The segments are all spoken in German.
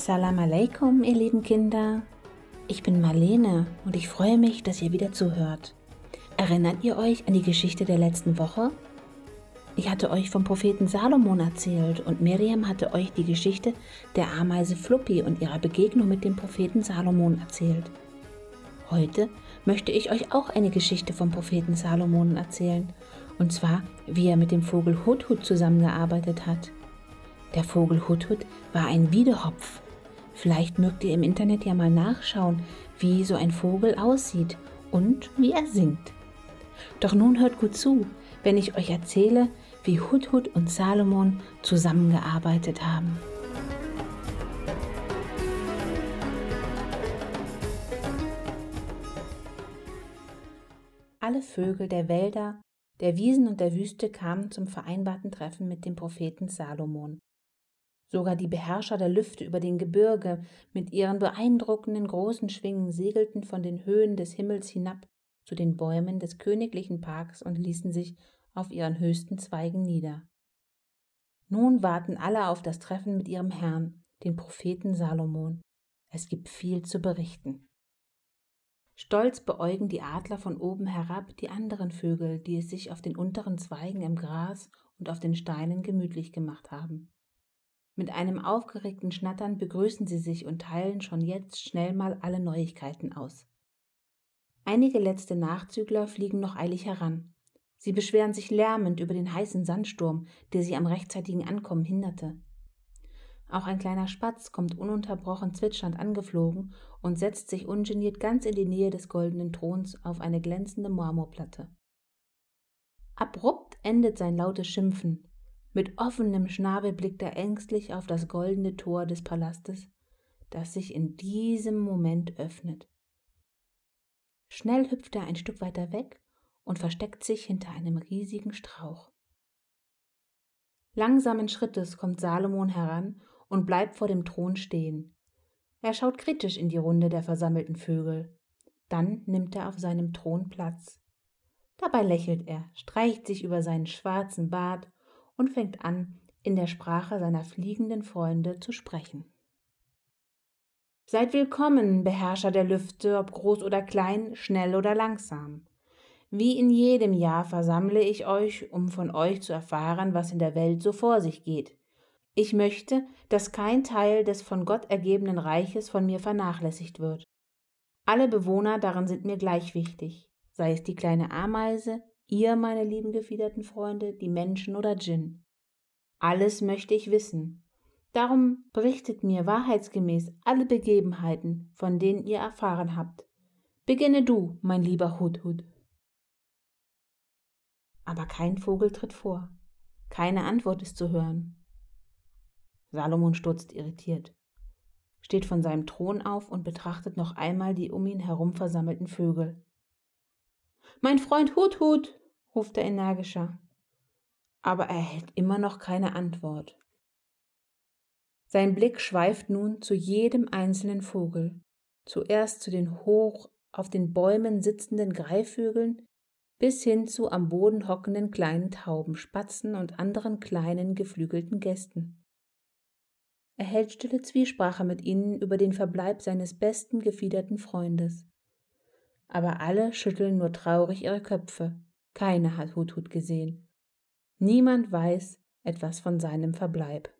Salam alaikum, ihr lieben Kinder. Ich bin Marlene und ich freue mich, dass ihr wieder zuhört. Erinnert ihr euch an die Geschichte der letzten Woche? Ich hatte euch vom Propheten Salomon erzählt und Miriam hatte euch die Geschichte der Ameise Fluppi und ihrer Begegnung mit dem Propheten Salomon erzählt. Heute möchte ich euch auch eine Geschichte vom Propheten Salomon erzählen, und zwar, wie er mit dem Vogel Hudhud zusammengearbeitet hat. Der Vogel Hudhud war ein Wiedehopf. Vielleicht mögt ihr im Internet ja mal nachschauen, wie so ein Vogel aussieht und wie er singt. Doch nun hört gut zu, wenn ich euch erzähle, wie Hudhud und Salomon zusammengearbeitet haben. Alle Vögel der Wälder, der Wiesen und der Wüste kamen zum vereinbarten Treffen mit dem Propheten Salomon. Sogar die Beherrscher der Lüfte über den Gebirge mit ihren beeindruckenden großen Schwingen segelten von den Höhen des Himmels hinab zu den Bäumen des königlichen Parks und ließen sich auf ihren höchsten Zweigen nieder. Nun warten alle auf das Treffen mit ihrem Herrn, den Propheten Salomon. Es gibt viel zu berichten. Stolz beäugen die Adler von oben herab die anderen Vögel, die es sich auf den unteren Zweigen im Gras und auf den Steinen gemütlich gemacht haben. Mit einem aufgeregten Schnattern begrüßen sie sich und teilen schon jetzt schnell mal alle Neuigkeiten aus. Einige letzte Nachzügler fliegen noch eilig heran. Sie beschweren sich lärmend über den heißen Sandsturm, der sie am rechtzeitigen Ankommen hinderte. Auch ein kleiner Spatz kommt ununterbrochen zwitschernd angeflogen und setzt sich ungeniert ganz in die Nähe des goldenen Throns auf eine glänzende Marmorplatte. Abrupt endet sein lautes Schimpfen, mit offenem Schnabel blickt er ängstlich auf das goldene Tor des Palastes, das sich in diesem Moment öffnet. Schnell hüpft er ein Stück weiter weg und versteckt sich hinter einem riesigen Strauch. Langsamen Schrittes kommt Salomon heran und bleibt vor dem Thron stehen. Er schaut kritisch in die Runde der versammelten Vögel. Dann nimmt er auf seinem Thron Platz. Dabei lächelt er, streicht sich über seinen schwarzen Bart und fängt an, in der Sprache seiner fliegenden Freunde zu sprechen. Seid willkommen, Beherrscher der Lüfte, ob groß oder klein, schnell oder langsam. Wie in jedem Jahr versammle ich euch, um von euch zu erfahren, was in der Welt so vor sich geht. Ich möchte, dass kein Teil des von Gott ergebenen Reiches von mir vernachlässigt wird. Alle Bewohner darin sind mir gleich wichtig, sei es die kleine Ameise, ihr, meine lieben gefiederten Freunde, die Menschen oder Djinn. Alles möchte ich wissen. Darum berichtet mir wahrheitsgemäß alle Begebenheiten, von denen ihr erfahren habt. Beginne du, mein lieber Hudhud. Aber kein Vogel tritt vor. Keine Antwort ist zu hören. Salomon stutzt irritiert, steht von seinem Thron auf und betrachtet noch einmal die um ihn herum versammelten Vögel. Mein Freund Hudhud, ruft er energischer. Aber er erhält immer noch keine Antwort. Sein Blick schweift nun zu jedem einzelnen Vogel, zuerst zu den hoch auf den Bäumen sitzenden Greifvögeln bis hin zu am Boden hockenden kleinen Tauben, Spatzen und anderen kleinen geflügelten Gästen. Er hält stille Zwiesprache mit ihnen über den Verbleib seines besten gefiederten Freundes. Aber alle schütteln nur traurig ihre Köpfe, keiner hat Hudhud gesehen. Niemand weiß etwas von seinem Verbleib.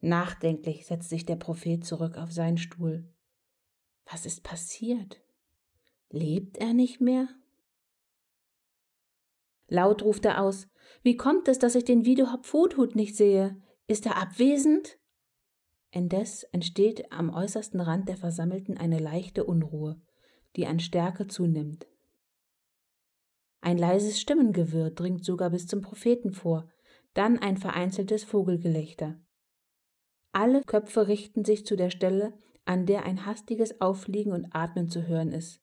Nachdenklich setzt sich der Prophet zurück auf seinen Stuhl. Was ist passiert? Lebt er nicht mehr? Laut ruft er aus: Wie kommt es, dass ich den Videohop Hudhud nicht sehe? Ist er abwesend? Indes entsteht am äußersten Rand der Versammelten eine leichte Unruhe, die an Stärke zunimmt. Ein leises Stimmengewirr dringt sogar bis zum Propheten vor, dann ein vereinzeltes Vogelgelächter. Alle Köpfe richten sich zu der Stelle, an der ein hastiges Auffliegen und Atmen zu hören ist.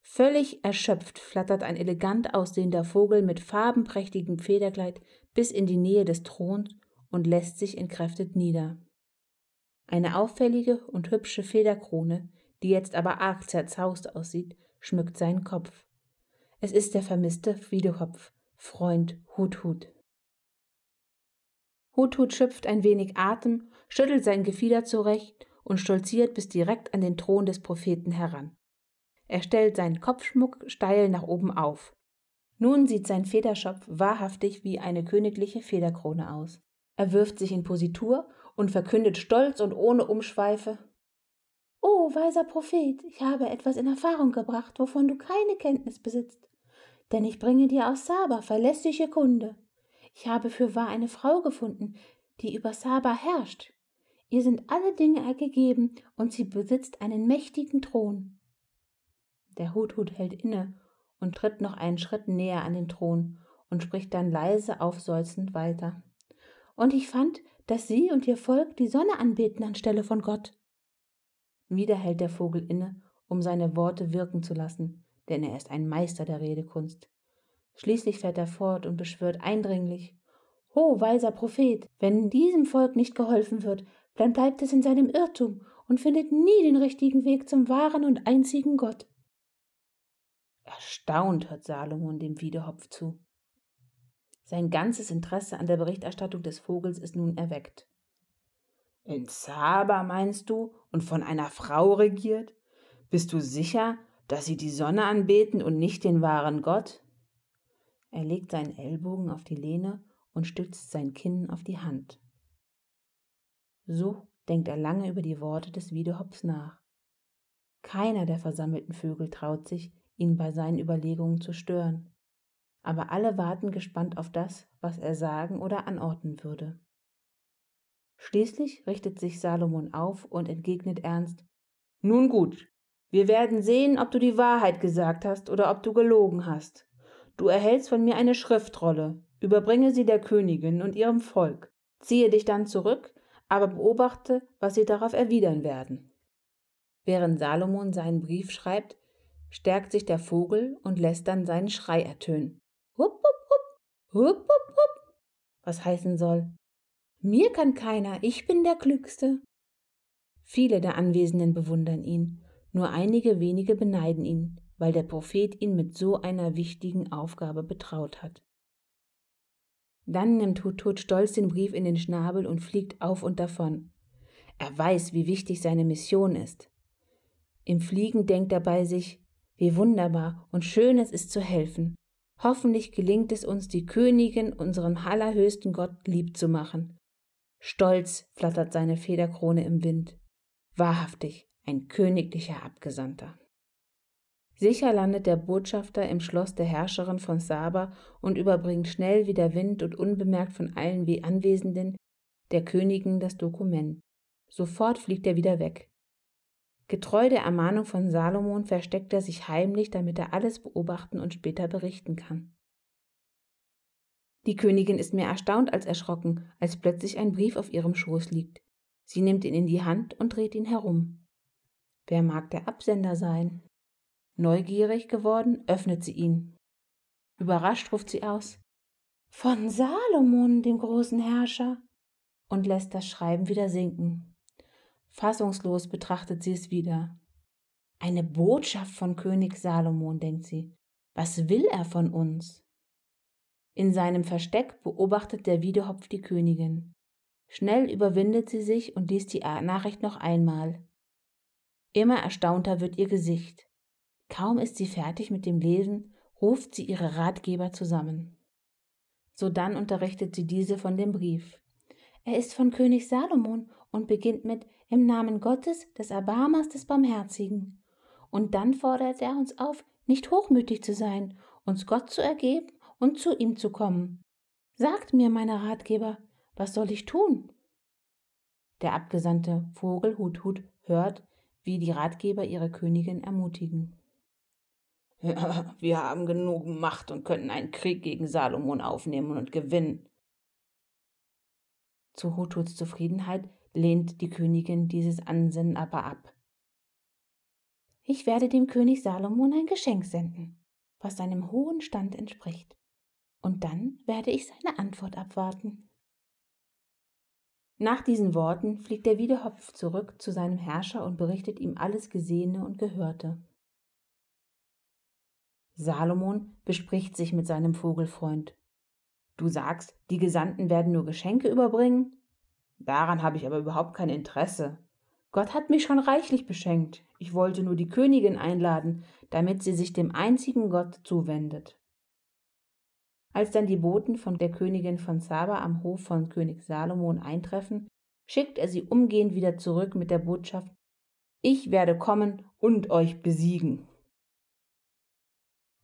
Völlig erschöpft flattert ein elegant aussehender Vogel mit farbenprächtigem Federkleid bis in die Nähe des Throns und lässt sich entkräftet nieder. Eine auffällige und hübsche Federkrone, die jetzt aber arg zerzaust aussieht, schmückt seinen Kopf. Es ist der vermisste Wiedekopf, Freund Hut Hut. Huthut schöpft ein wenig Atem, schüttelt sein Gefieder zurecht und stolziert bis direkt an den Thron des Propheten heran. Er stellt seinen Kopfschmuck steil nach oben auf. Nun sieht sein Federschopf wahrhaftig wie eine königliche Federkrone aus. Er wirft sich in Positur und verkündet stolz und ohne Umschweife Oh, weiser Prophet, ich habe etwas in Erfahrung gebracht, wovon du keine Kenntnis besitzt. Denn ich bringe dir aus Saba verlässliche Kunde. Ich habe für wahr eine Frau gefunden, die über Saba herrscht. Ihr sind alle Dinge gegeben und sie besitzt einen mächtigen Thron. Der Huthut hält inne und tritt noch einen Schritt näher an den Thron und spricht dann leise aufseufzend weiter. Und ich fand, dass sie und ihr Volk die Sonne anbeten anstelle von Gott. Wieder hält der Vogel inne, um seine Worte wirken zu lassen, denn er ist ein Meister der Redekunst. Schließlich fährt er fort und beschwört eindringlich Ho, weiser Prophet, wenn diesem Volk nicht geholfen wird, dann bleibt es in seinem Irrtum und findet nie den richtigen Weg zum wahren und einzigen Gott. Erstaunt hört Salomon dem Wiedehopf zu. Sein ganzes Interesse an der Berichterstattung des Vogels ist nun erweckt. In Saba meinst du und von einer Frau regiert? Bist du sicher, dass sie die Sonne anbeten und nicht den wahren Gott? Er legt seinen Ellbogen auf die Lehne und stützt sein Kinn auf die Hand. So denkt er lange über die Worte des Wiedehops nach. Keiner der versammelten Vögel traut sich, ihn bei seinen Überlegungen zu stören, aber alle warten gespannt auf das, was er sagen oder anordnen würde. Schließlich richtet sich Salomon auf und entgegnet ernst Nun gut, wir werden sehen, ob du die Wahrheit gesagt hast oder ob du gelogen hast. Du erhältst von mir eine Schriftrolle, überbringe sie der Königin und ihrem Volk, ziehe dich dann zurück, aber beobachte, was sie darauf erwidern werden. Während Salomon seinen Brief schreibt, stärkt sich der Vogel und lässt dann seinen Schrei ertönen. Hup, hup, hup, hup, hup, hup, was heißen soll, mir kann keiner, ich bin der Klügste. Viele der Anwesenden bewundern ihn, nur einige wenige beneiden ihn, weil der Prophet ihn mit so einer wichtigen Aufgabe betraut hat. Dann nimmt Hutut stolz den Brief in den Schnabel und fliegt auf und davon. Er weiß, wie wichtig seine Mission ist. Im Fliegen denkt er bei sich, wie wunderbar und schön es ist zu helfen. Hoffentlich gelingt es uns, die Königin unserem allerhöchsten Gott lieb zu machen. Stolz flattert seine Federkrone im Wind. Wahrhaftig ein königlicher Abgesandter. Sicher landet der Botschafter im Schloss der Herrscherin von Saba und überbringt schnell wie der Wind und unbemerkt von allen wie Anwesenden der Königin das Dokument. Sofort fliegt er wieder weg. Getreu der Ermahnung von Salomon versteckt er sich heimlich, damit er alles beobachten und später berichten kann. Die Königin ist mehr erstaunt als erschrocken, als plötzlich ein Brief auf ihrem Schoß liegt. Sie nimmt ihn in die Hand und dreht ihn herum. Wer mag der Absender sein? Neugierig geworden, öffnet sie ihn. Überrascht ruft sie aus Von Salomon, dem großen Herrscher, und lässt das Schreiben wieder sinken. Fassungslos betrachtet sie es wieder. Eine Botschaft von König Salomon, denkt sie. Was will er von uns? In seinem Versteck beobachtet der Wiedehopf die Königin. Schnell überwindet sie sich und liest die Nachricht noch einmal. Immer erstaunter wird ihr Gesicht. Kaum ist sie fertig mit dem Lesen, ruft sie ihre Ratgeber zusammen. Sodann unterrichtet sie diese von dem Brief. Er ist von König Salomon und beginnt mit Im Namen Gottes, des Erbarmers, des Barmherzigen. Und dann fordert er uns auf, nicht hochmütig zu sein, uns Gott zu ergeben und zu ihm zu kommen. Sagt mir, meine Ratgeber, was soll ich tun? Der abgesandte Vogel Huthut hört, wie die Ratgeber ihre Königin ermutigen. Ja, wir haben genug Macht und können einen Krieg gegen Salomon aufnehmen und gewinnen. Zu Hututs Zufriedenheit lehnt die Königin dieses Ansinnen aber ab. Ich werde dem König Salomon ein Geschenk senden, was seinem hohen Stand entspricht und dann werde ich seine Antwort abwarten. Nach diesen Worten fliegt der Wiedehopf zurück zu seinem Herrscher und berichtet ihm alles Gesehene und Gehörte. Salomon bespricht sich mit seinem Vogelfreund. Du sagst, die Gesandten werden nur Geschenke überbringen? Daran habe ich aber überhaupt kein Interesse. Gott hat mich schon reichlich beschenkt. Ich wollte nur die Königin einladen, damit sie sich dem einzigen Gott zuwendet. Als dann die Boten von der Königin von Saba am Hof von König Salomon eintreffen, schickt er sie umgehend wieder zurück mit der Botschaft Ich werde kommen und euch besiegen.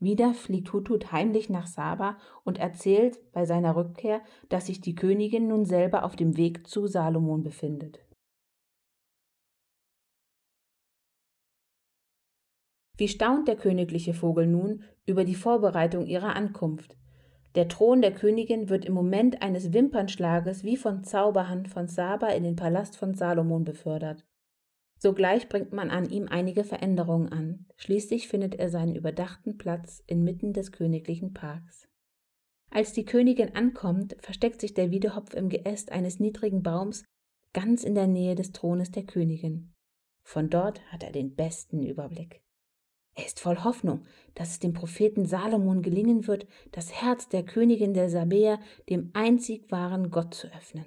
Wieder fliegt Hutut heimlich nach Saba und erzählt bei seiner Rückkehr, dass sich die Königin nun selber auf dem Weg zu Salomon befindet. Wie staunt der königliche Vogel nun über die Vorbereitung ihrer Ankunft. Der Thron der Königin wird im Moment eines Wimpernschlages wie von Zauberhand von Saba in den Palast von Salomon befördert. Sogleich bringt man an ihm einige Veränderungen an. Schließlich findet er seinen überdachten Platz inmitten des königlichen Parks. Als die Königin ankommt, versteckt sich der Wiedehopf im Geäst eines niedrigen Baums ganz in der Nähe des Thrones der Königin. Von dort hat er den besten Überblick. Er ist voll Hoffnung, dass es dem Propheten Salomon gelingen wird, das Herz der Königin der Sabäer dem einzig wahren Gott zu öffnen.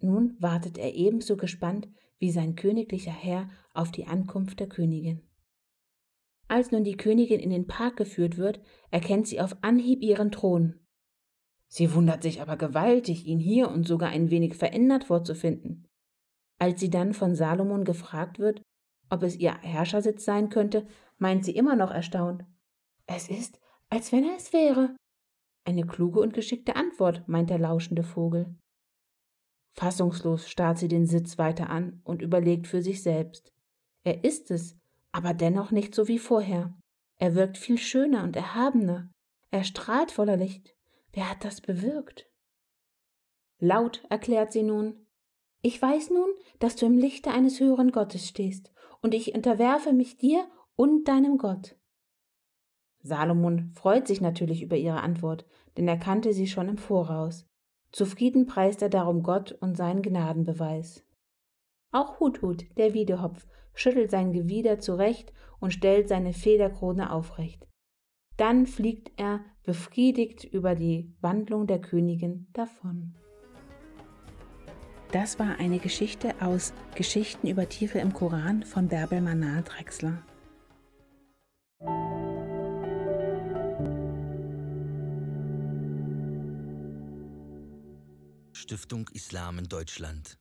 Nun wartet er ebenso gespannt wie sein königlicher Herr auf die Ankunft der Königin. Als nun die Königin in den Park geführt wird, erkennt sie auf Anhieb ihren Thron. Sie wundert sich aber gewaltig, ihn hier und sogar ein wenig verändert vorzufinden. Als sie dann von Salomon gefragt wird, ob es ihr Herrschersitz sein könnte, meint sie immer noch erstaunt. Es ist, als wenn er es wäre. Eine kluge und geschickte Antwort, meint der lauschende Vogel. Fassungslos starrt sie den Sitz weiter an und überlegt für sich selbst. Er ist es, aber dennoch nicht so wie vorher. Er wirkt viel schöner und erhabener. Er strahlt voller Licht. Wer hat das bewirkt? Laut erklärt sie nun Ich weiß nun, dass du im Lichte eines höheren Gottes stehst, und ich unterwerfe mich dir und deinem Gott. Salomon freut sich natürlich über ihre Antwort, denn er kannte sie schon im Voraus. Zufrieden preist er darum Gott und seinen Gnadenbeweis. Auch Huthut, der Wiedehopf, schüttelt sein Gewieder zurecht und stellt seine Federkrone aufrecht. Dann fliegt er befriedigt über die Wandlung der Königin davon. Das war eine Geschichte aus Geschichten über Tiere im Koran von Bärbel Manal Drechsler. Stiftung Islam in Deutschland.